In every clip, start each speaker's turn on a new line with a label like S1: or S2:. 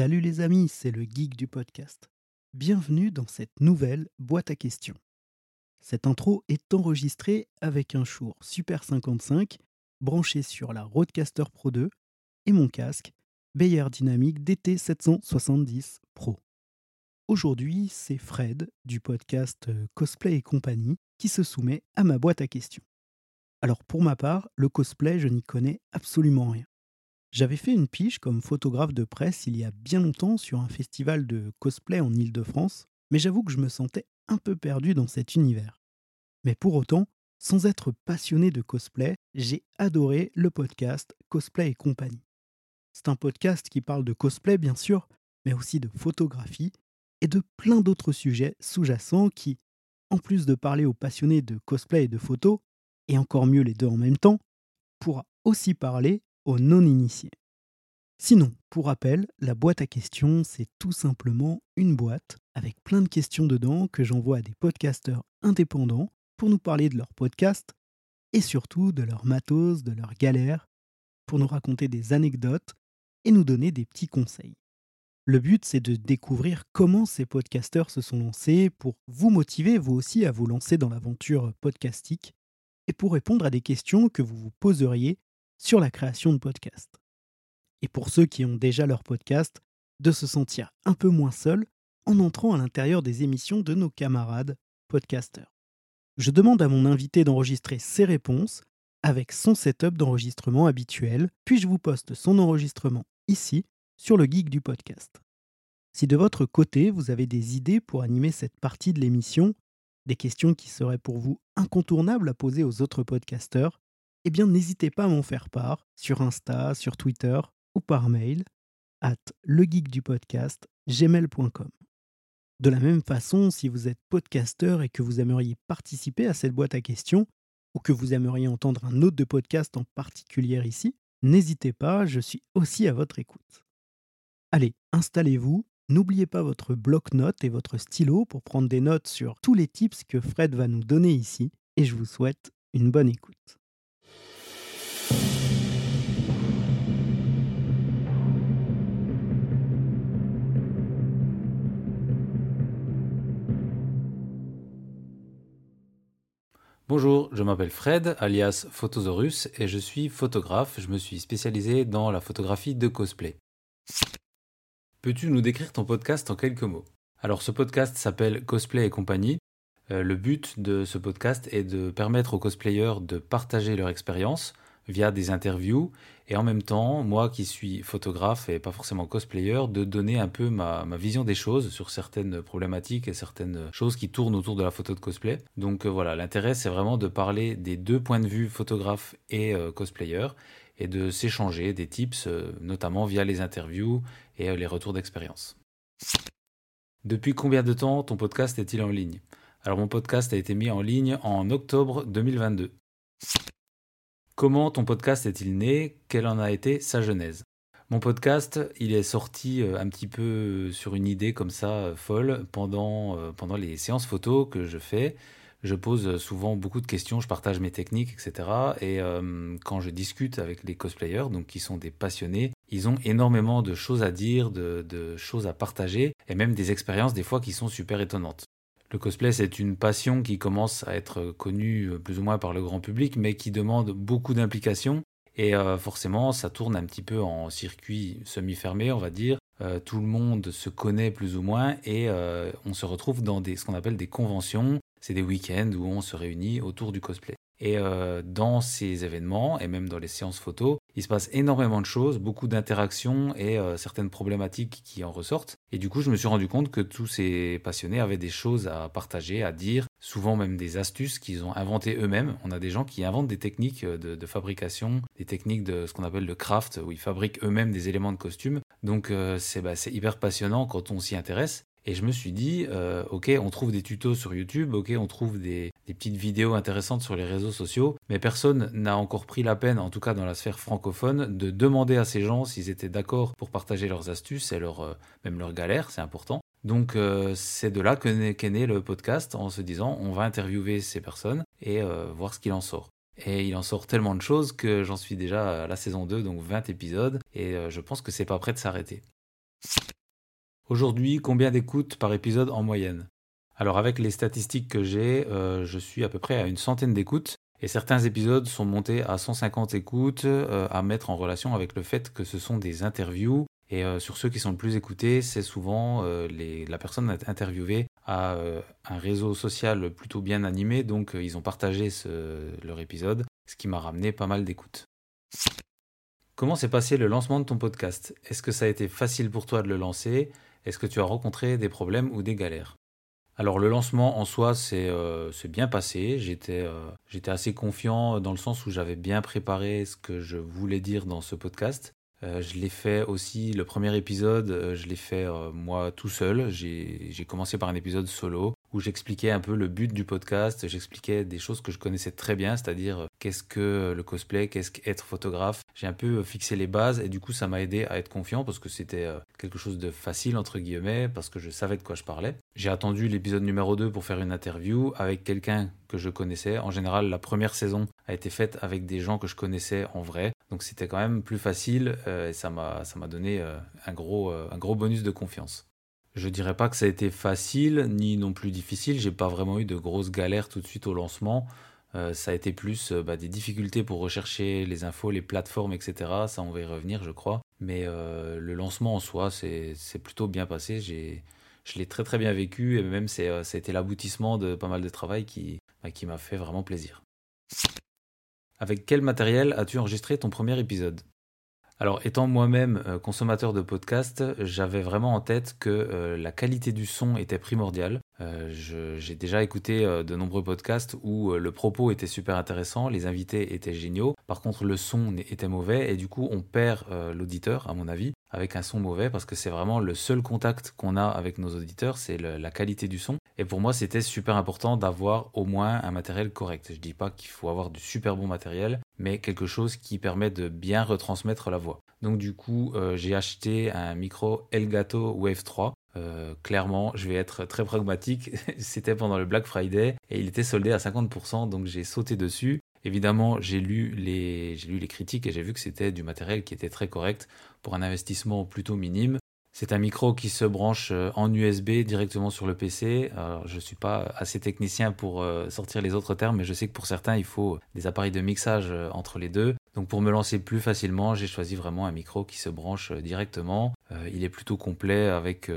S1: Salut les amis, c'est le geek du podcast. Bienvenue dans cette nouvelle boîte à questions. Cette intro est enregistrée avec un Shure Super 55 branché sur la Rodecaster Pro 2 et mon casque Beyer Dynamic DT770 Pro. Aujourd'hui, c'est Fred du podcast euh, Cosplay et compagnie qui se soumet à ma boîte à questions. Alors pour ma part, le cosplay, je n'y connais absolument rien. J'avais fait une piche comme photographe de presse il y a bien longtemps sur un festival de cosplay en Île-de-France, mais j'avoue que je me sentais un peu perdu dans cet univers. Mais pour autant, sans être passionné de cosplay, j'ai adoré le podcast Cosplay et compagnie. C'est un podcast qui parle de cosplay bien sûr, mais aussi de photographie et de plein d'autres sujets sous-jacents qui, en plus de parler aux passionnés de cosplay et de photo, et encore mieux les deux en même temps, pourra aussi parler aux non-initiés. Sinon, pour rappel, la boîte à questions, c'est tout simplement une boîte avec plein de questions dedans que j'envoie à des podcasteurs indépendants pour nous parler de leur podcast et surtout de leur matos, de leurs galères, pour nous raconter des anecdotes et nous donner des petits conseils. Le but, c'est de découvrir comment ces podcasteurs se sont lancés pour vous motiver, vous aussi, à vous lancer dans l'aventure podcastique et pour répondre à des questions que vous vous poseriez sur la création de podcasts. Et pour ceux qui ont déjà leur podcast, de se sentir un peu moins seul en entrant à l'intérieur des émissions de nos camarades podcasteurs. Je demande à mon invité d'enregistrer ses réponses avec son setup d'enregistrement habituel, puis je vous poste son enregistrement ici sur le geek du podcast. Si de votre côté vous avez des idées pour animer cette partie de l'émission, des questions qui seraient pour vous incontournables à poser aux autres podcasteurs, eh bien n'hésitez pas à m'en faire part sur Insta, sur Twitter ou par mail at legeekdupodcast gmail.com. De la même façon, si vous êtes podcasteur et que vous aimeriez participer à cette boîte à questions, ou que vous aimeriez entendre un autre de podcast en particulier ici, n'hésitez pas, je suis aussi à votre écoute. Allez, installez-vous, n'oubliez pas votre bloc-notes et votre stylo pour prendre des notes sur tous les tips que Fred va nous donner ici, et je vous souhaite une bonne écoute.
S2: Bonjour, je m'appelle Fred, alias Photosaurus, et je suis photographe. Je me suis spécialisé dans la photographie de cosplay. Peux-tu nous décrire ton podcast en quelques mots? Alors ce podcast s'appelle Cosplay et compagnie. Euh, le but de ce podcast est de permettre aux cosplayers de partager leur expérience, via des interviews et en même temps, moi qui suis photographe et pas forcément cosplayer, de donner un peu ma, vision des choses sur certaines problématiques et certaines choses qui tournent autour de la photo de cosplay. Donc euh, voilà, l'intérêt c'est vraiment de parler des deux points de vue photographe et euh, cosplayer et de s'échanger des tips, euh, notamment via les interviews et les retours d'expérience. Depuis combien de temps ton podcast est-il en ligne? Alors mon podcast a été mis en ligne en octobre 2022. Comment ton podcast est-il né? Quelle en a été sa genèse? Mon podcast, il est sorti euh, un petit peu euh, sur une idée comme ça euh, folle pendant, les séances photos que je fais. Je pose souvent beaucoup de questions, je partage mes techniques, etc. Et quand je discute avec les cosplayers, donc qui sont des passionnés, ils ont énormément de choses à dire, de choses à partager, et même des expériences des fois qui sont super étonnantes. Le cosplay, c'est une passion qui commence à être connue euh, plus ou moins par le grand public, mais qui demande beaucoup d'implication. Et euh, forcément, ça tourne un petit peu en circuit semi-fermé, on va dire. Euh, tout le monde se connaît plus ou moins et on se retrouve dans ce qu'on appelle des conventions. C'est des week-ends où on se réunit autour du cosplay. Et euh, dans ces événements, et même dans les séances photos, il se passe énormément de choses, beaucoup d'interactions et euh, certaines problématiques qui en ressortent. Et du coup, je me suis rendu compte que tous ces passionnés avaient des choses à partager, à dire, souvent même des astuces qu'ils ont inventées eux-mêmes. On a des gens qui inventent des techniques de, fabrication, des techniques de ce qu'on appelle le craft, où ils fabriquent eux-mêmes des éléments de costume. Donc euh, bah, c'est hyper passionnant quand on s'y intéresse. Et je me suis dit, euh, ok, on trouve des tutos sur YouTube, ok, on trouve des, petites vidéos intéressantes sur les réseaux sociaux, mais personne n'a encore pris la peine, en tout cas dans la sphère francophone, de demander à ces gens s'ils étaient d'accord pour partager leurs astuces et leur, euh, même leurs galères, c'est important. Donc euh, c'est de là qu'est né le podcast en se disant, on va interviewer ces personnes et voir ce qu'il en sort. Et il en sort tellement de choses que j'en suis déjà à la saison 2, donc 20 épisodes, et je pense que c'est pas prêt de s'arrêter. Aujourd'hui, combien d'écoutes par épisode en moyenne? Alors avec les statistiques que j'ai, euh, je suis à peu près à une centaine d'écoutes. Et certains épisodes sont montés à 150 écoutes, euh, à mettre en relation avec le fait que ce sont des interviews. Et euh, sur ceux qui sont le plus écoutés, c'est souvent la personne interviewée a un réseau social plutôt bien animé, donc ils ont partagé leur épisode, ce qui m'a ramené pas mal d'écoutes. Comment s'est passé le lancement de ton podcast? Est-ce que ça a été facile pour toi de le lancer? Est-ce que tu as rencontré des problèmes ou des galères? Alors le lancement en soi c'est euh, bien passé, euh, j'étais assez confiant dans le sens où j'avais bien préparé ce que je voulais dire dans ce podcast. Euh, je l'ai fait aussi, le premier épisode, je l'ai fait moi tout seul. J'ai commencé par un épisode solo où j'expliquais un peu le but du podcast, j'expliquais des choses que je connaissais très bien, c'est-à-dire euh, qu'est-ce que le cosplay, qu'est-ce qu'être photographe. J'ai un peu euh, fixé les bases et du coup ça m'a aidé à être confiant parce que c'était euh, quelque chose de facile entre guillemets, parce que je savais de quoi je parlais. J'ai attendu l'épisode numéro 2 pour faire une interview avec quelqu'un que je connaissais. En général, la première saison a été faite avec des gens que je connaissais en vrai, donc c'était quand même plus facile et ça m'a donné un gros, un gros bonus de confiance. Je dirais pas que ça a été facile ni non plus difficile. J'ai pas vraiment eu de grosses galères tout de suite au lancement. Euh, ça a été plus euh, bah, des difficultés pour rechercher les infos, les plateformes, etc. Ça, on va y revenir, je crois. Mais euh, le lancement en soi, c'est plutôt bien passé. Je l'ai très très bien vécu et même ça a été l'aboutissement de pas mal de travail qui, bah, qui m'a fait vraiment plaisir. Avec quel matériel as-tu enregistré ton premier épisode? Alors, étant moi-même euh, consommateur de podcasts, j'avais vraiment en tête que euh, la qualité du son était primordiale. Euh, j'ai déjà écouté de nombreux podcasts où le propos était super intéressant, les invités étaient géniaux. Par contre, le son était mauvais et du coup, on perd l'auditeur, à mon avis avec un son mauvais parce que c'est vraiment le seul contact qu'on a avec nos auditeurs, c'est la qualité du son. Et pour moi, c'était super important d'avoir au moins un matériel correct. Je dis pas qu'il faut avoir du super bon matériel, mais quelque chose qui permet de bien retransmettre la voix. Donc du coup, euh, j'ai acheté un micro Elgato Wave 3. Euh, clairement, je vais être très pragmatique. C'était pendant le Black Friday et il était soldé à 50%, donc j'ai sauté dessus. Évidemment, j'ai lu les, j'ai lu les critiques et j'ai vu que c'était du matériel qui était très correct pour un investissement plutôt minime. C'est un micro qui se branche euh, en USB directement sur le PC. je ne suis pas assez technicien pour euh, sortir les autres termes, mais je sais que pour certains, il faut des appareils de mixage euh, entre les deux. Donc pour me lancer plus facilement, j'ai choisi vraiment un micro qui se branche directement. il est plutôt complet avec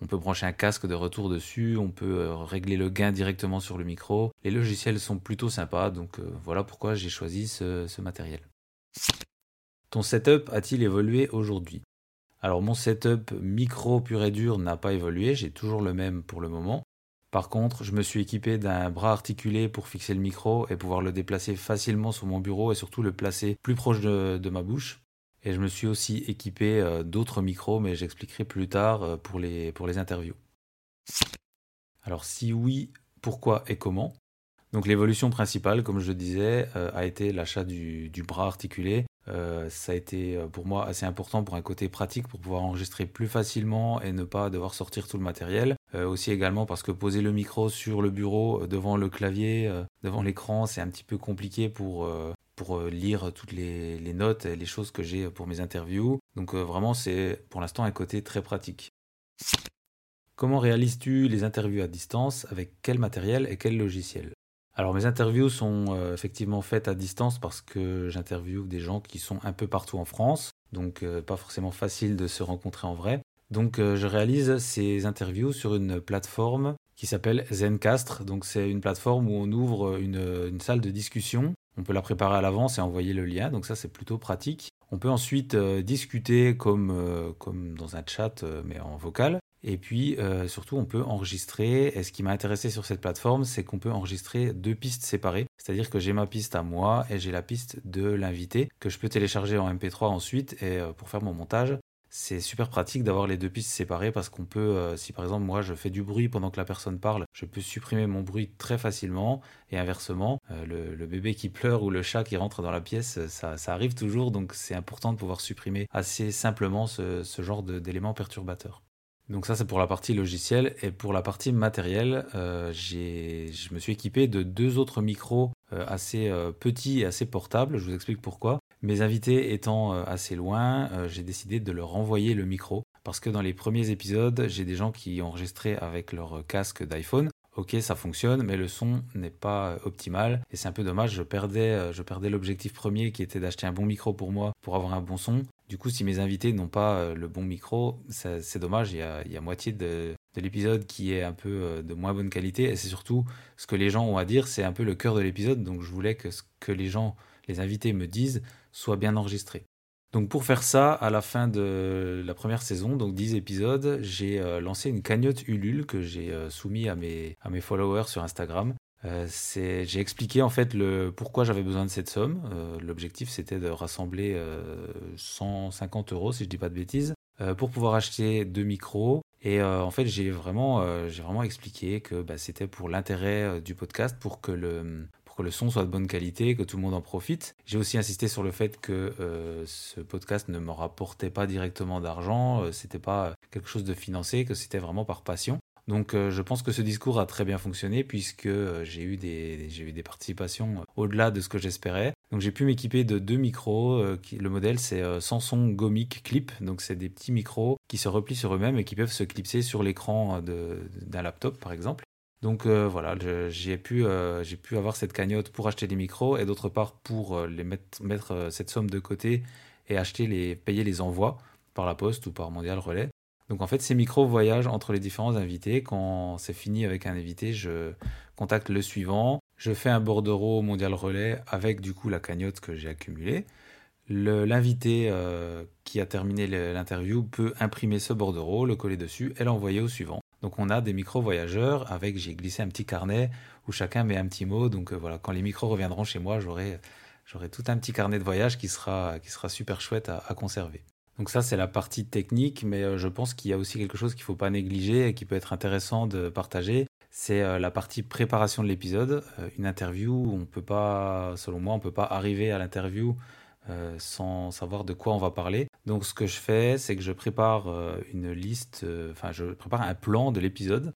S2: on peut brancher un casque de retour dessus, on peut régler le gain directement sur le micro. Les logiciels sont plutôt sympas, donc voilà pourquoi j'ai choisi ce, matériel. Ton setup a-t-il évolué aujourd'hui? Alors mon setup micro pur et dur n'a pas évolué, j'ai toujours le même pour le moment. Par contre, je me suis équipé d'un bras articulé pour fixer le micro et pouvoir le déplacer facilement sur mon bureau et surtout le placer plus proche de ma bouche. Et je me suis aussi équipé euh, d'autres micros, mais j'expliquerai plus tard euh, pour les, interviews. Alors si oui, pourquoi et comment? Donc l'évolution principale, comme je disais, euh, a été l'achat du, bras articulé. Ça a été pour moi assez important pour un côté pratique, pour pouvoir enregistrer plus facilement et ne pas devoir sortir tout le matériel. aussi également parce que poser le micro sur le bureau, devant le clavier, devant l'écran, c'est un petit peu compliqué pour pour euh, lire toutes les, notes et les choses que j'ai pour mes interviews. Donc euh, vraiment, c'est pour l'instant un côté très pratique. Comment réalises-tu les interviews à distance? Avec quel matériel et quel logiciel? Alors mes interviews sont euh, effectivement faites à distance parce que j'interviewe des gens qui sont un peu partout en France, donc pas forcément facile de se rencontrer en vrai. Donc je réalise ces interviews sur une plateforme qui s'appelle Zencastre. Donc c'est une plateforme où on ouvre une salle de discussion on peut la préparer à l'avance et envoyer le lien, donc ça c'est plutôt pratique. On peut ensuite euh, discuter comme, euh, comme dans un chat, euh, mais en vocal. Et puis surtout, on peut enregistrer. Et ce qui m'a intéressé sur cette plateforme, c'est qu'on peut enregistrer deux pistes séparées. C'est-à-dire que j'ai ma piste à moi et j'ai la piste de l'invité que je peux télécharger en MP3 ensuite et pour faire mon montage c'est super pratique d'avoir les deux pistes séparées parce qu'on peut, euh, si par exemple moi je fais du bruit pendant que la personne parle, je peux supprimer mon bruit très facilement et inversement, euh, le, bébé qui pleure ou le chat qui rentre dans la pièce, ça, arrive toujours donc c'est important de pouvoir supprimer assez simplement ce, genre d'éléments perturbateurs. Donc ça c'est pour la partie logicielle et pour la partie matérielle, euh, je me suis équipé de deux autres micros assez petits et assez portables, je vous explique pourquoi. Mes invités étant euh, assez loin, euh, j'ai décidé de leur envoyer le micro. parce que dans les premiers épisodes, j'ai des gens qui enregistraient avec leur casque d'iPhone. Ok, ça fonctionne, mais le son n'est pas optimal et c'est un peu dommage. Je perdais, je perdais l'objectif premier qui était d'acheter un bon micro pour moi pour avoir un bon son. Du coup, si mes invités n'ont pas le bon micro, c'est dommage. Il y, a, moitié de, de l'épisode qui est un peu euh, de moins bonne qualité. Et c'est surtout ce que les gens ont à dire, c'est un peu le cœur de l'épisode. Donc je voulais que ce que les gens, les invités me disent, soit bien enregistré. Donc pour faire ça, à la fin de la première saison, donc 10 épisodes, j'ai euh, lancé une cagnotte Ulule que j'ai euh, soumis à mes, à mes followers sur Instagram. J'ai expliqué en fait le pourquoi j'avais besoin de cette somme. L'objectif c'était de rassembler 150 euros si je dis pas de bêtises pour pouvoir acheter deux micros, et euh, en fait, j'ai vraiment, euh, j'ai vraiment expliqué que bah, c'était pour l'intérêt euh, du podcast, pour que, le, pour que le son soit de bonne qualité, que tout le monde en profite. J'ai aussi insisté sur le fait que ce podcast ne me rapportait pas directement d'argent, c'était pas quelque chose de financé, que c'était vraiment par passion. Donc euh, je pense que ce discours a très bien fonctionné puisque euh, j'ai eu des participations euh, au-delà de ce que j'espérais. Donc j'ai pu m'équiper de deux micros. le modèle c'est Samsung Gomic Clip. Donc c'est des petits micros qui se replient sur eux-mêmes et qui peuvent se clipser sur l'écran d'un laptop par exemple. Donc voilà, j'ai pu, avoir cette cagnotte pour acheter des micros et d'autre part pour mettre cette somme de côté et acheter les, payer les envois par la poste ou par Mondial Relais. Donc en fait, ces micros voyagent entre les différents invités. Quand c'est fini avec un invité, je contacte le suivant. Je fais un bordereau mondial relais avec du coup la cagnotte que j'ai accumulée. L'invité euh, qui a terminé l'interview peut imprimer ce bordereau, le coller dessus et l'envoyer au suivant. Donc on a des micros voyageurs avec, j'ai glissé un petit carnet où chacun met un petit mot. Donc euh, voilà, quand les micros reviendront chez moi, j'aurai tout un petit carnet de voyage qui sera super chouette à conserver. Donc ça, c'est la partie technique, mais euh, je pense qu'il y a aussi quelque chose qu'il ne faut pas négliger et qui peut être intéressant de partager. C'est euh, la partie préparation de l'épisode. Euh, une interview, on peut pas, selon moi, on ne peut pas arriver à l'interview sans savoir de quoi on va parler. Donc ce que je fais, c'est que je prépare une liste, enfin je prépare un plan de l'épisode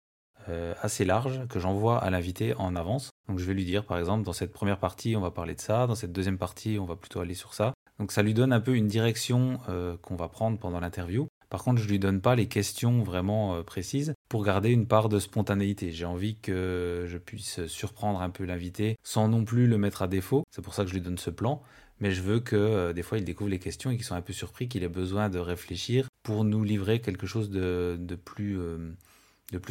S2: assez large que j'envoie à l'invité en avance. Donc je vais lui dire par exemple dans cette première partie on va parler de ça, dans cette deuxième partie on va plutôt aller sur ça. Donc ça lui donne un peu une direction euh, qu'on va prendre pendant l'interview. Par contre, je lui donne pas les questions vraiment euh, précises pour garder une part de spontanéité. J'ai envie que je puisse surprendre un peu l'invité sans non plus le mettre à défaut. C'est pour ça que je lui donne ce plan. Mais je veux que euh, des fois il découvre les questions et qu'il soit un peu surpris, qu'il ait besoin de réfléchir pour nous livrer quelque chose de plus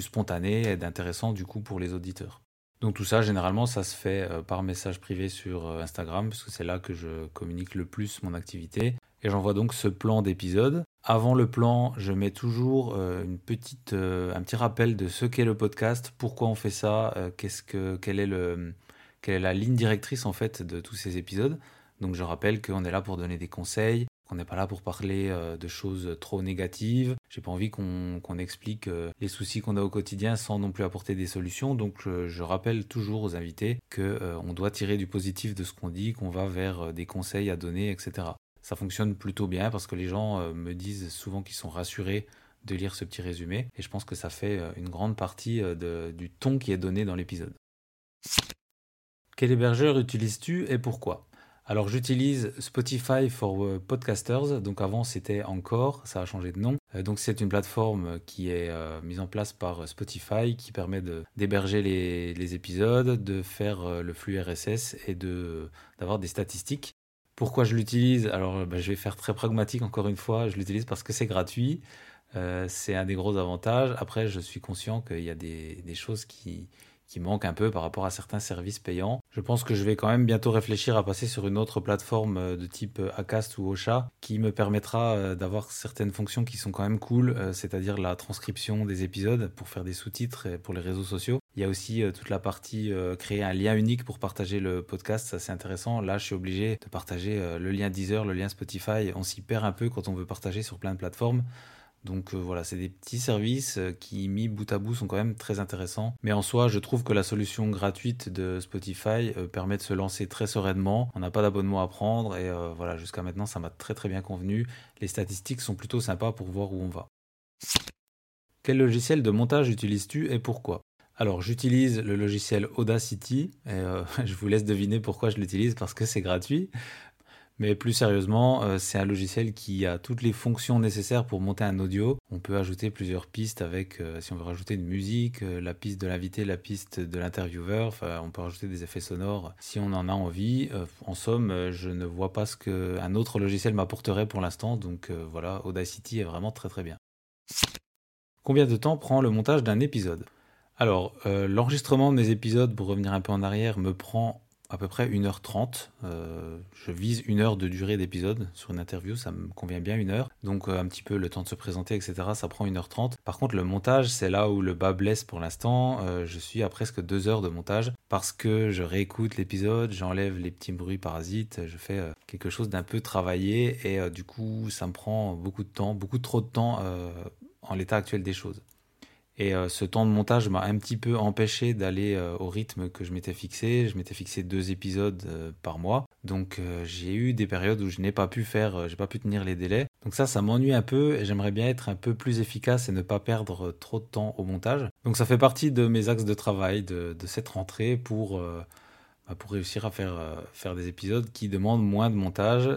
S2: spontané et d'intéressant du coup pour les auditeurs. Donc tout ça, généralement, ça se fait euh, par message privé sur euh, Instagram, parce que c'est là que je communique le plus mon activité. Et j'envoie donc ce plan d'épisode. Avant le plan, je mets toujours euh, un petit rappel de ce qu'est le podcast, pourquoi on fait ça, quelle est la ligne directrice en fait de tous ces épisodes. Donc je rappelle qu'on est là pour donner des conseils, on n'est pas là pour parler euh, de choses trop négatives. J'ai pas envie qu'on explique euh, les soucis qu'on a au quotidien sans non plus apporter des solutions. Donc je, rappelle toujours aux invités qu'on euh, doit tirer du positif de ce qu'on dit, qu'on va vers des conseils à donner, etc. Ça fonctionne plutôt bien parce que les gens me disent souvent qu'ils sont rassurés de lire ce petit résumé. Et je pense que ça fait une grande partie du ton qui est donné dans l'épisode. Quel hébergeur utilises-tu et pourquoi? Alors j'utilise Spotify for euh, Podcasters, donc avant c'était Encore, ça a changé de nom. Euh, donc c'est une plateforme qui est euh, mise en place par Spotify qui permet d'héberger les, épisodes, de faire le flux RSS et d'avoir des statistiques. Pourquoi je l'utilise? Alors bah, je vais faire très pragmatique encore une fois, je l'utilise parce que c'est gratuit, c'est un des gros avantages. Après je suis conscient qu'il y a des choses qui, qui manque un peu par rapport à certains services payants. Je pense que je vais quand même bientôt réfléchir à passer sur une autre plateforme euh, de type euh, Acast ou Ocha qui me permettra euh, d'avoir certaines fonctions qui sont quand même cool, c'est-à-dire la transcription des épisodes pour faire des sous-titres pour les réseaux sociaux. Il y a aussi toute la partie créer un lien unique pour partager le podcast, ça c'est intéressant. Là, je suis obligé de partager le lien Deezer, le lien Spotify. On s'y perd un peu quand on veut partager sur plein de plateformes. Donc euh, voilà, c'est des petits services euh, qui, mis bout à bout, sont quand même très intéressants. Mais en soi, je trouve que la solution gratuite de Spotify euh, permet de se lancer très sereinement. On n'a pas d'abonnement à prendre et voilà, jusqu'à maintenant, ça m'a très très bien convenu. Les statistiques sont plutôt sympas pour voir où on va. Quel logiciel de montage utilises-tu et pourquoi? Alors j'utilise le logiciel Audacity je vous laisse deviner pourquoi je l'utilise parce que c'est gratuit. Mais plus sérieusement, euh, c'est un logiciel qui a toutes les fonctions nécessaires pour monter un audio. On peut ajouter plusieurs pistes avec, euh, si on veut rajouter une musique, euh, la piste de l'invité, la piste de l'intervieweur. Enfin, on peut rajouter des effets sonores si on en a envie. en somme, je ne vois pas ce qu'un autre logiciel m'apporterait pour l'instant. Donc voilà, Audacity est vraiment très très bien. Combien de temps prend le montage d'un épisode? Alors, l'enregistrement de mes épisodes, pour revenir un peu en arrière, me prend à peu près 1h30. Euh, je vise une heure de durée d'épisode sur une interview, ça me convient bien une heure. Donc euh, un petit peu le temps de se présenter, etc. Ça prend 1h30. Par contre, le montage, c'est là où le bas blesse pour l'instant. Euh, je suis à presque 2 heures de montage parce que je réécoute l'épisode, j'enlève les petits bruits parasites, je fais quelque chose d'un peu travaillé et du coup, ça me prend beaucoup de temps, beaucoup trop de temps en l'état actuel des choses. Et euh, ce temps de montage m'a un petit peu empêché d'aller euh, au rythme que je m'étais fixé. Je m'étais fixé deux épisodes euh, par mois. Donc j'ai eu des périodes où je n'ai pas pu faire, j'ai pas pu tenir les délais. Donc ça, ça m'ennuie un peu et j'aimerais bien être un peu plus efficace et ne pas perdre trop de temps au montage. Donc ça fait partie de mes axes de travail de, cette rentrée pour, bah, pour réussir à faire, faire des épisodes qui demandent moins de montage,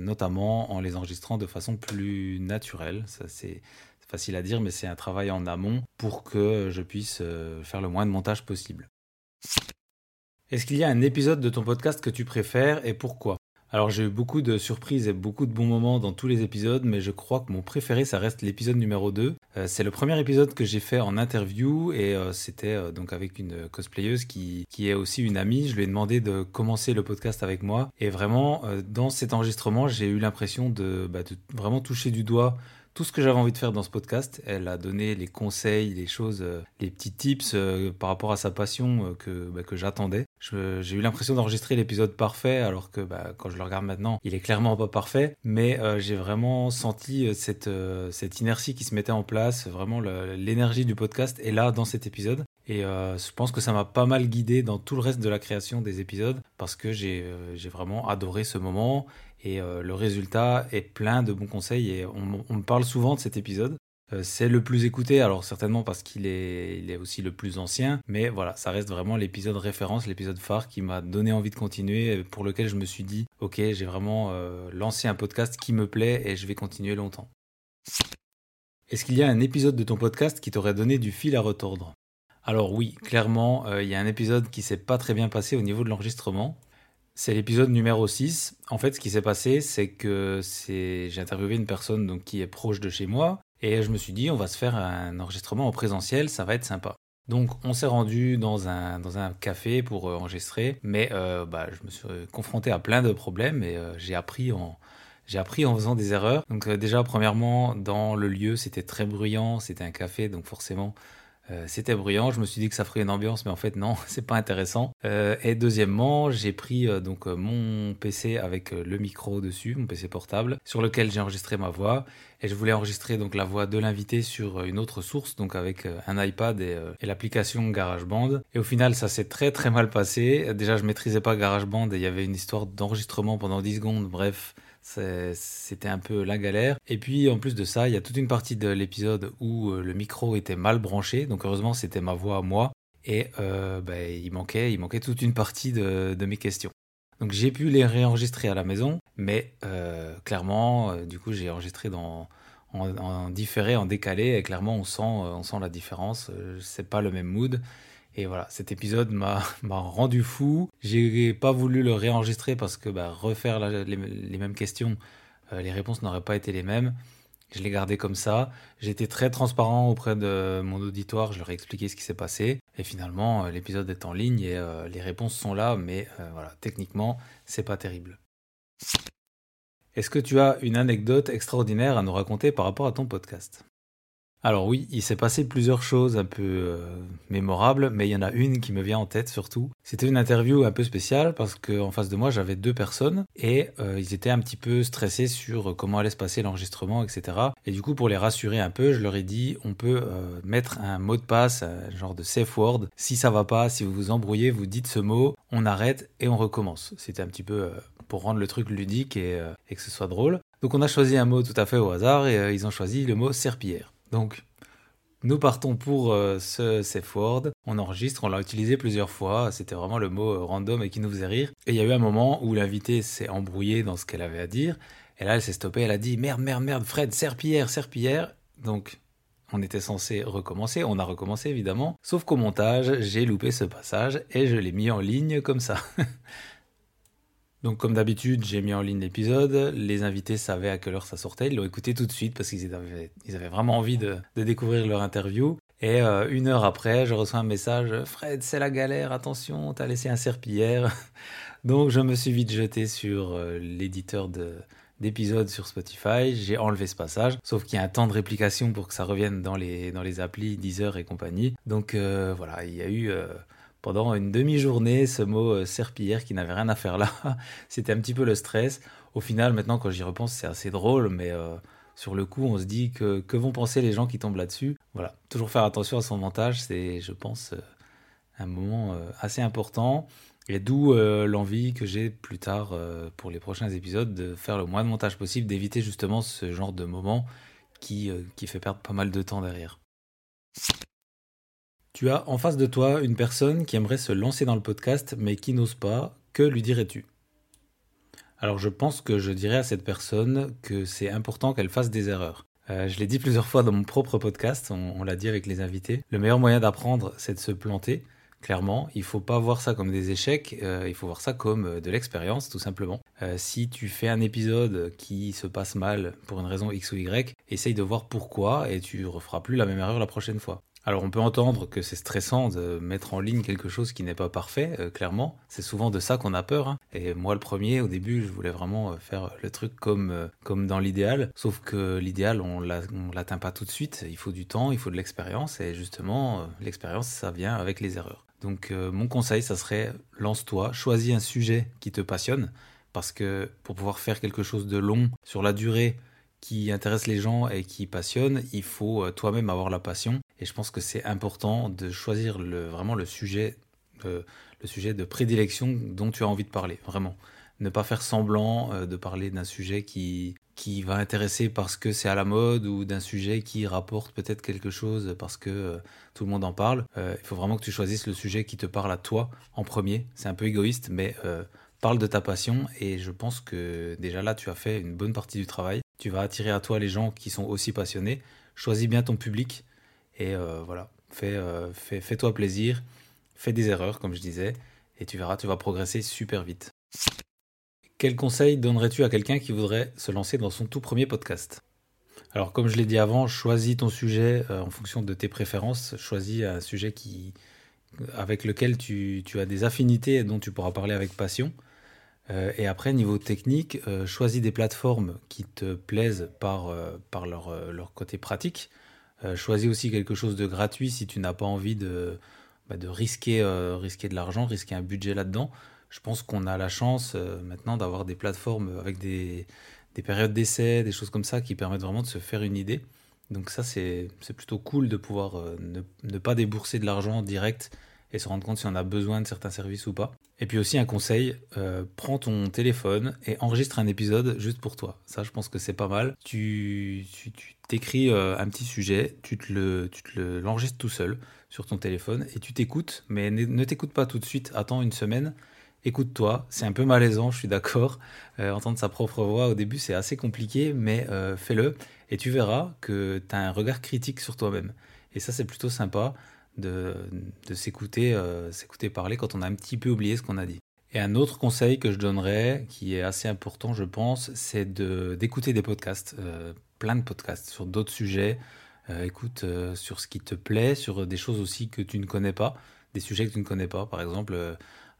S2: notamment en les enregistrant de façon plus naturelle. Ça c'est facile à dire, mais c'est un travail en amont pour que je puisse euh, faire le moins de montage possible. Est-ce qu'il y a un épisode de ton podcast que tu préfères et pourquoi? Alors j'ai eu beaucoup de surprises et beaucoup de bons moments dans tous les épisodes, mais je crois que mon préféré, ça reste l'épisode numéro 2. Euh, c'est le premier épisode que j'ai fait en interview et euh, c'était donc avec une cosplayeuse qui, qui est aussi une amie. Je lui ai demandé de commencer le podcast avec moi et vraiment dans cet enregistrement, j'ai eu l'impression de, bah, de vraiment toucher du doigt tout ce que j'avais envie de faire dans ce podcast. Elle a donné les conseils, les choses, euh, les petits tips euh, par rapport à sa passion euh, que, bah, que j'attendais. J'ai eu l'impression d'enregistrer l'épisode parfait, alors que bah, quand je le regarde maintenant, il est clairement pas parfait. Mais j'ai vraiment senti cette inertie qui se mettait en place, vraiment l'énergie du podcast est là dans cet épisode. Et je pense que ça m'a pas mal guidé dans tout le reste de la création des épisodes parce que j'ai vraiment adoré ce moment et euh, le résultat est plein de bons conseils et on, me parle souvent de cet épisode. Euh, c'est le plus écouté, alors certainement parce qu'il est, il est aussi le plus ancien, mais voilà, ça reste vraiment l'épisode référence, l'épisode phare qui m'a donné envie de continuer, pour lequel je me suis dit, ok, j'ai vraiment euh, lancé un podcast qui me plaît et je vais continuer longtemps. Est-ce qu'il y a un épisode de ton podcast qui t'aurait donné du fil à retordre? Alors oui, clairement, il y a un épisode qui s'est pas très bien passé au niveau de l'enregistrement. C'est l'épisode numéro 6. En fait, ce qui s'est passé, c'est que j'ai interviewé une personne donc, qui est proche de chez moi et je me suis dit, on va se faire un enregistrement en présentiel, ça va être sympa. Donc on s'est rendu dans un, dans un café pour euh, enregistrer, mais euh, bah, je me suis confronté à plein de problèmes et euh, j'ai appris en, j'ai appris en faisant des erreurs. Donc déjà, premièrement, dans le lieu, c'était très bruyant, c'était un café, donc forcément, euh, c'était bruyant, je me suis dit que ça ferait une ambiance, mais en fait non, c'est pas intéressant. Euh, et deuxièmement, j'ai pris euh, donc mon PC avec le micro dessus, mon PC portable, sur lequel j'ai enregistré ma voix, et je voulais enregistrer donc la voix de l'invité sur une autre source, donc avec un iPad et, l'application GarageBand. Et au final, ça s'est très très mal passé. Déjà, je maîtrisais pas GarageBand et il y avait une histoire d'enregistrement pendant 10 secondes. Bref, c'était un peu la galère. Et puis en plus de ça, il y a toute une partie de l'épisode où euh, le micro était mal branché. Donc heureusement, c'était ma voix à moi. Et euh, ben, il, manquait, il manquait toute une partie de, mes questions. Donc j'ai pu les réenregistrer à la maison, mais euh, clairement, du coup, j'ai enregistré dans, en, différé, en décalé, et clairement, on sent, on sent la différence. c'est pas le même mood. Et voilà, cet épisode m'a rendu fou. J'ai pas voulu le réenregistrer parce que bah, refaire les, mêmes questions, euh, les réponses n'auraient pas été les mêmes. Je l'ai gardé comme ça. J'étais très transparent auprès de mon auditoire. Je leur ai expliqué ce qui s'est passé. Et finalement, euh, l'épisode est en ligne et euh, les réponses sont là. Mais voilà, techniquement, c'est pas terrible. Est-ce que tu as une anecdote extraordinaire à nous raconter par rapport à ton podcast? Alors oui, il s'est passé plusieurs choses un peu euh, mémorables, mais il y en a une qui me vient en tête surtout. C'était une interview un peu spéciale parce qu'en face de moi j'avais deux personnes et euh, ils étaient un petit peu stressés sur comment allait se passer l'enregistrement, etc. Et du coup pour les rassurer un peu, je leur ai dit on peut euh, mettre un mot de passe, un genre de safe word. Si ça va pas, si vous vous embrouillez, vous dites ce mot, on arrête et on recommence. C'était un petit peu pour rendre le truc ludique et, et, que ce soit drôle. Donc on a choisi un mot tout à fait au hasard et ils ont choisi le mot serpillière. Donc, Nous partons pour euh, ce safe word. On enregistre, on l'a utilisé plusieurs fois. C'était vraiment le mot euh, random et qui nous faisait rire. Et il y a eu un moment où l'invité s'est embrouillée dans ce qu'elle avait à dire. Et là, elle s'est stoppée. Elle a dit Merde, merde, merde, Fred, serpillière, serpillière. Donc, on était censé recommencer. On a recommencé évidemment. Sauf qu'au montage, j'ai loupé ce passage et je l'ai mis en ligne comme ça. Donc comme d'habitude, j'ai mis en ligne l'épisode, les invités savaient à quelle heure ça sortait, ils l'ont écouté tout de suite parce qu'ils avaient, ils avaient vraiment envie de, découvrir leur interview. Et euh, une heure après, je reçois un message, Fred, c'est la galère, attention, t'as laissé un serpillière. Donc je me suis vite jeté sur euh, l'éditeur d'épisodes sur Spotify, j'ai enlevé ce passage, sauf qu'il y a un temps de réplication pour que ça revienne dans les, dans les applis Deezer et compagnie. Donc euh, voilà, il y a eu pendant une demi-journée ce mot euh, serpillière qui n'avait rien à faire là. C'était un petit peu le stress. Au final, maintenant, quand j'y repense, c'est assez drôle, mais euh, sur le coup, on se dit que vont penser les gens qui tombent là-dessus? Voilà, toujours faire attention à son montage, c'est, je pense, euh, un moment assez important. Et d'où l'envie que j'ai plus tard pour les prochains épisodes de faire le moins de montage possible, d'éviter justement ce genre de moment qui, qui fait perdre pas mal de temps derrière. Tu as en face de toi une personne qui aimerait se lancer dans le podcast mais qui n'ose pas. Que lui dirais-tu? Alors je pense que je dirais à cette personne que c'est important qu'elle fasse des erreurs. Euh, je l'ai dit plusieurs fois dans mon propre podcast, on, l'a dit avec les invités. Le meilleur moyen d'apprendre, c'est de se planter. Clairement, il faut pas voir ça comme des échecs, euh, il faut voir ça comme euh, de l'expérience, tout simplement. si tu fais un épisode qui se passe mal pour une raison X ou Y, essaye de voir pourquoi et tu referas plus la même erreur la prochaine fois. Alors on peut entendre que c'est stressant de mettre en ligne quelque chose qui n'est pas parfait, euh, clairement. C'est souvent de ça qu'on a peur. Hein. Et moi le premier, au début, je voulais vraiment euh, faire le truc comme, euh, comme dans l'idéal. Sauf que l'idéal, on l'atteint pas tout de suite. Il faut du temps, il faut de l'expérience. Et justement, l'expérience, ça vient avec les erreurs. Donc mon conseil, ça serait lance-toi, choisis un sujet qui te passionne. Parce que pour pouvoir faire quelque chose de long sur la durée, qui intéresse les gens et qui passionne, il faut euh, toi-même avoir la passion. Et je pense que c'est important de choisir vraiment le sujet, le sujet de prédilection dont tu as envie de parler, vraiment. Ne pas faire semblant euh, de parler d'un sujet qui, qui va intéresser parce que c'est à la mode ou d'un sujet qui rapporte peut-être quelque chose parce que euh, tout le monde en parle. il faut vraiment que tu choisisses le sujet qui te parle à toi en premier. C'est un peu égoïste, mais parle de ta passion et je pense que déjà là tu as fait une bonne partie du travail. Tu vas attirer à toi les gens qui sont aussi passionnés. Choisis bien ton public et euh, voilà, euh, fais, fais-toi plaisir, fais des erreurs comme je disais et tu verras, tu vas progresser super vite. Quel conseil donnerais-tu à quelqu'un qui voudrait se lancer dans son tout premier podcast? Alors comme je l'ai dit avant, choisis ton sujet euh, en fonction de tes préférences, choisis un sujet qui, avec lequel tu, tu as des affinités et dont tu pourras parler avec passion. Euh, et après, niveau technique, euh, choisis des plateformes qui te plaisent par, euh, par leur, leur, côté pratique. choisis aussi quelque chose de gratuit si tu n'as pas envie de, bah, de risquer, risquer de l'argent, risquer un budget là-dedans. Je pense qu'on a la chance maintenant d'avoir des plateformes avec des, des périodes d'essai, des choses comme ça qui permettent vraiment de se faire une idée. Donc ça, c'est plutôt cool de pouvoir ne, ne, pas débourser de l'argent direct et se rendre compte si on a besoin de certains services ou pas. Et puis aussi un conseil, euh, prends ton téléphone et enregistre un épisode juste pour toi. Ça, je pense que c'est pas mal. Tu t'écris euh, un petit sujet, tu te le, l'enregistres tout seul sur ton téléphone et tu t'écoutes, mais ne, t'écoute pas tout de suite. Attends une semaine. Écoute-toi, c'est un peu malaisant, je suis d'accord. Euh, entendre sa propre voix au début, c'est assez compliqué, mais fais-le et tu verras que tu as un regard critique sur toi-même. Et ça, c'est plutôt sympa de, s'écouter, euh, s'écouter parler quand on a un petit peu oublié ce qu'on a dit. Et un autre conseil que je donnerais, qui est assez important, je pense, c'est d'écouter des podcasts, euh, plein de podcasts sur d'autres sujets. Euh, écoute sur ce qui te plaît, sur des choses aussi que tu ne connais pas, des sujets que tu ne connais pas. Par exemple,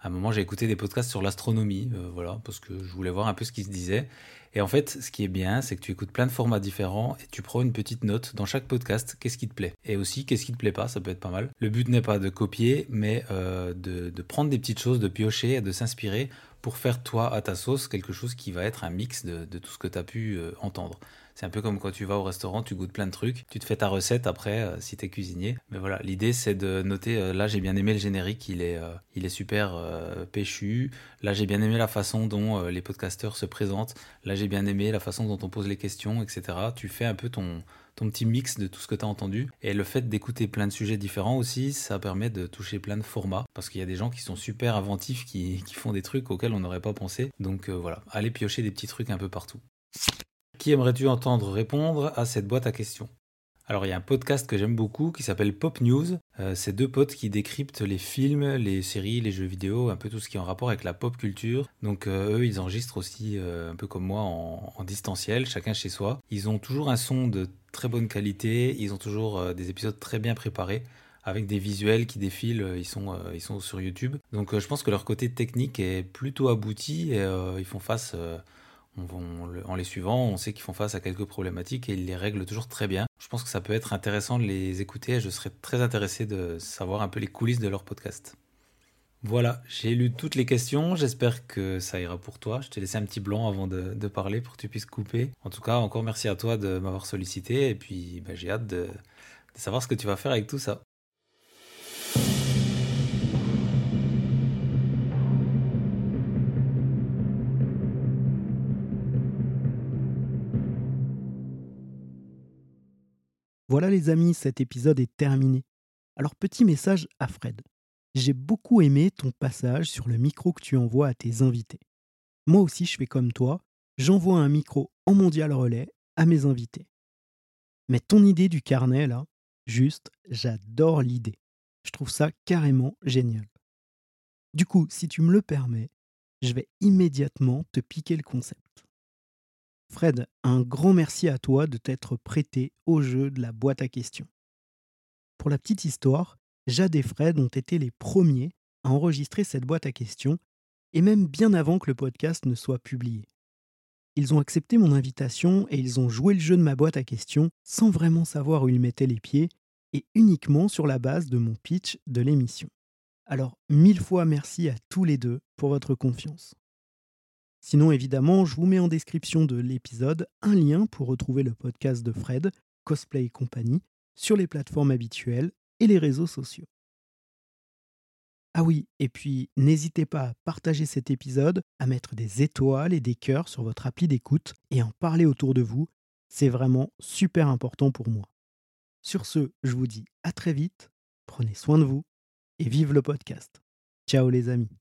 S2: à un moment, j'ai écouté des podcasts sur l'astronomie, voilà, parce que je voulais voir un peu ce qui se disait. Et en fait, ce qui est bien, c'est que tu écoutes plein de formats différents et tu prends une petite note dans chaque podcast, qu'est-ce qui te plaît. Et aussi, qu'est-ce qui te plaît pas, ça peut être pas mal. Le but n'est pas de copier, mais euh, de, prendre des petites choses, de piocher et de s'inspirer pour faire toi à ta sauce quelque chose qui va être un mix de, tout ce que tu as pu euh, entendre. C'est un peu comme quand tu vas au restaurant, tu goûtes plein de trucs, tu te fais ta recette après euh, si tu es cuisinier. Mais voilà, l'idée c'est de noter, euh, là j'ai bien aimé le générique, il est, euh, il est super péchu. Là j'ai bien aimé la façon dont les podcasteurs se présentent. Là j'ai bien aimé la façon dont on pose les questions, etc. Tu fais un peu ton, ton petit mix de tout ce que tu as entendu. Et le fait d'écouter plein de sujets différents aussi, ça permet de toucher plein de formats. Parce qu'il y a des gens qui sont super inventifs, qui, qui font des trucs auxquels on n'aurait pas pensé. Donc voilà, allez piocher des petits trucs un peu partout. Qui aimerais-tu entendre répondre à cette boîte à questions? Alors il y a un podcast que j'aime beaucoup qui s'appelle Pop News. Euh, c'est deux potes qui décryptent les films, les séries, les jeux vidéo, un peu tout ce qui est en rapport avec la pop culture. Donc euh, eux, ils enregistrent aussi euh, un peu comme moi en, en, distanciel, chacun chez soi. Ils ont toujours un son de très bonne qualité, ils ont toujours des épisodes très bien préparés avec des visuels qui défilent, ils sont, ils sont sur YouTube. Donc je pense que leur côté technique est plutôt abouti et ils font face en les suivant, on sait qu'ils font face à quelques problématiques et ils les règlent toujours très bien. Je pense que ça peut être intéressant de les écouter et je serais très intéressé de savoir un peu les coulisses de leur podcast. Voilà, j'ai lu toutes les questions, j'espère que ça ira pour toi. Je t'ai laissé un petit blanc avant de, parler pour que tu puisses couper. En tout cas, encore merci à toi de m'avoir sollicité et puis bah, j'ai hâte de savoir ce que tu vas faire avec tout ça.
S1: Voilà les amis, cet épisode est terminé. Alors petit message à Fred. J'ai beaucoup aimé ton passage sur le micro que tu envoies à tes invités. Moi aussi je fais comme toi, j'envoie un micro en mondial relais à mes invités. Mais ton idée du carnet là, juste, j'adore l'idée. Je trouve ça carrément génial. Du coup, si tu me le permets, je vais immédiatement te piquer le concept. Fred, un grand merci à toi de t'être prêté au jeu de la boîte à questions. Pour la petite histoire, Jade et Fred ont été les premiers à enregistrer cette boîte à questions, et même bien avant que le podcast ne soit publié. Ils ont accepté mon invitation et ils ont joué le jeu de ma boîte à questions sans vraiment savoir où ils mettaient les pieds, et uniquement sur la base de mon pitch de l'émission. Alors, mille fois merci à tous les deux pour votre confiance. Sinon, évidemment, je vous mets en description de l'épisode un lien pour retrouver le podcast de Fred, Cosplay et compagnie, sur les plateformes habituelles et les réseaux sociaux. Ah oui, et puis n'hésitez pas à partager cet épisode, à mettre des étoiles et des cœurs sur votre appli d'écoute et en parler autour de vous. C'est vraiment super important pour moi. Sur ce, je vous dis à très vite, prenez soin de vous et vive le podcast. Ciao les amis.